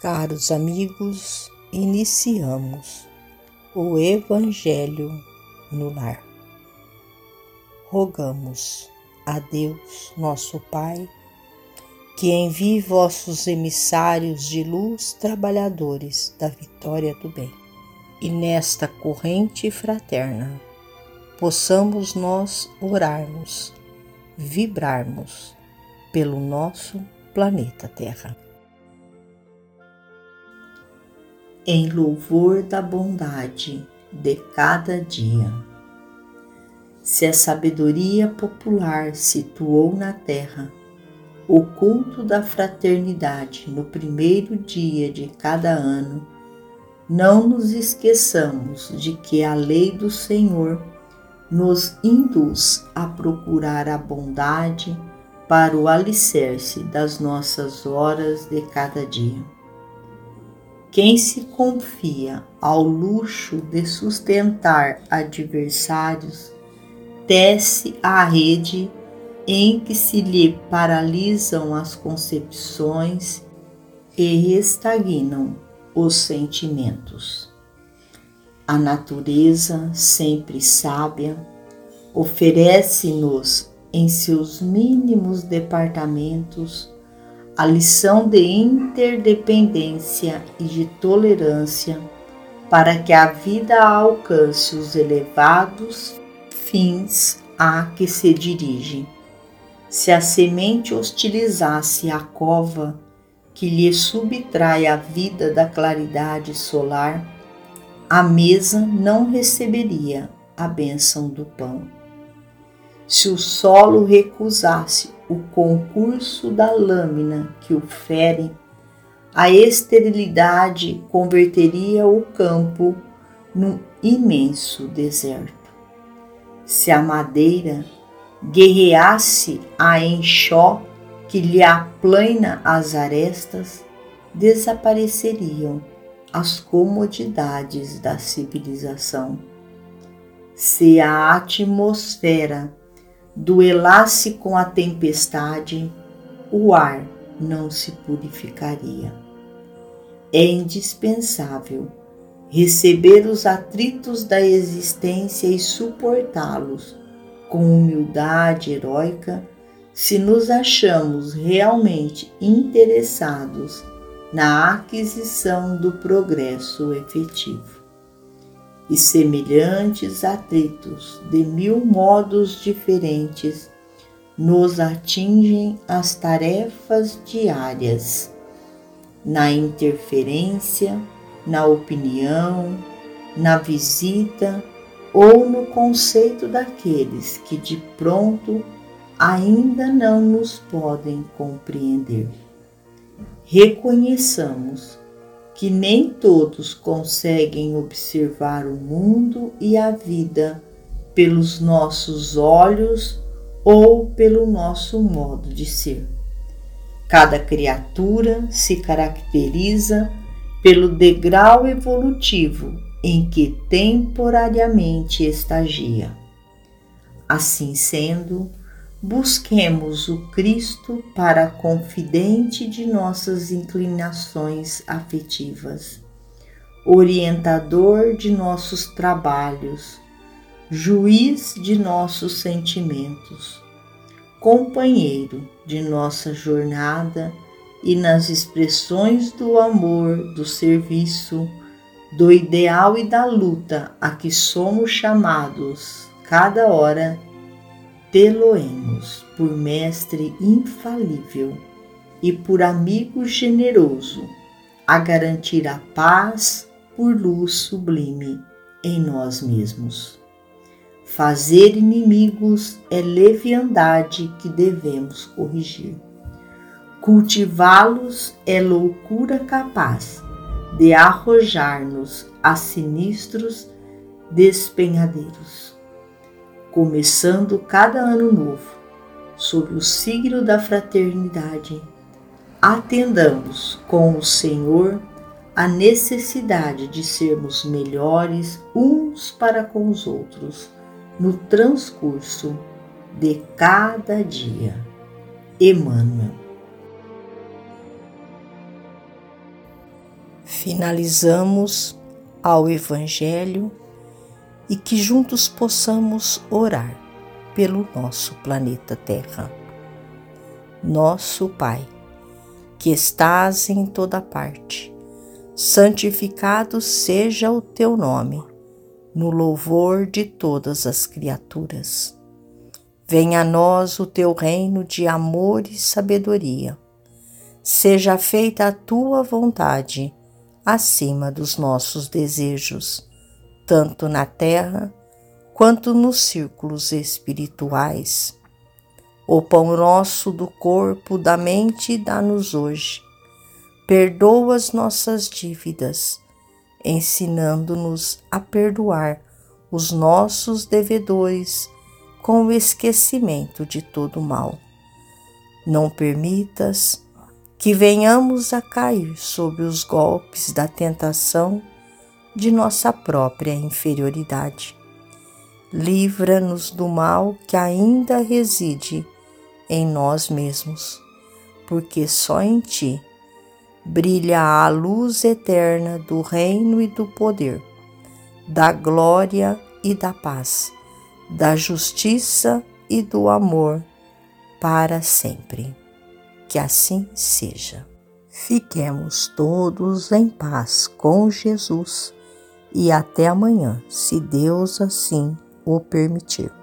Caros amigos, iniciamos o Evangelho no Lar. Rogamos a Deus, nosso Pai, que envie vossos emissários de luz, trabalhadores da vitória do bem. E nesta corrente fraterna, possamos nós orarmos, vibrarmos pelo nosso planeta Terra. Em louvor da bondade de cada dia. Se a sabedoria popular situou na terra o culto da fraternidade no primeiro dia de cada ano, não nos esqueçamos de que a lei do Senhor nos induz a procurar a bondade para o alicerce das nossas horas de cada dia. Quem se confia ao luxo de sustentar adversários, tece a rede em que se lhe paralisam as concepções e estagnam os sentimentos. A natureza, sempre sábia, oferece-nos em seus mínimos departamentos a lição de interdependência e de tolerância para que a vida alcance os elevados fins a que se dirige. Se a semente hostilizasse a cova que lhe subtrai a vida da claridade solar, a mesa não receberia a bênção do pão. Se o solo recusasse o concurso da lâmina que o fere, a esterilidade converteria o campo num imenso deserto. Se a madeira guerreasse a enxó que lhe aplana as arestas, desapareceriam as comodidades da civilização. Se a atmosfera duelasse com a tempestade, o ar não se purificaria. É indispensável receber os atritos da existência e suportá-los com humildade heróica se nos achamos realmente interessados na aquisição do progresso efetivo e semelhantes atritos de mil modos diferentes nos atingem as tarefas diárias, na interferência, na opinião, na visita ou no conceito daqueles que de pronto ainda não nos podem compreender. Reconheçamos que nem todos conseguem observar o mundo e a vida pelos nossos olhos ou pelo nosso modo de ser. Cada criatura se caracteriza pelo degrau evolutivo em que temporariamente estagia. Assim sendo, busquemos o Cristo para confidente de nossas inclinações afetivas, orientador de nossos trabalhos, juiz de nossos sentimentos, companheiro de nossa jornada e nas expressões do amor, do serviço, do ideal e da luta a que somos chamados cada hora tê-lo-emos por mestre infalível e por amigo generoso, a garantir a paz por luz sublime em nós mesmos. Fazer inimigos é leviandade que devemos corrigir. Cultivá-los é loucura capaz de arrojar-nos a sinistros despenhadeiros começando cada ano novo, sob o signo da fraternidade, atendamos com o Senhor a necessidade de sermos melhores uns para com os outros no transcurso de cada dia. Emmanuel. Finalizamos ao Evangelho e que juntos possamos orar pelo nosso planeta Terra. Nosso Pai, que estás em toda parte, santificado seja o teu nome, no louvor de todas as criaturas. Venha a nós o teu reino de amor e sabedoria. Seja feita a tua vontade acima dos nossos desejos, tanto na terra quanto nos círculos espirituais. O pão nosso do corpo, da mente, dá-nos hoje perdoa as nossas dívidas, ensinando-nos a perdoar os nossos devedores com o esquecimento de todo mal. Não permitas que venhamos a cair sob os golpes da tentação de nossa própria inferioridade. Livra-nos do mal que ainda reside em nós mesmos, porque só em Ti brilha a luz eterna do reino e do poder, da glória e da paz, da justiça e do amor para sempre. Que assim seja. Fiquemos todos em paz com Jesus e até amanhã, se Deus assim o permitir.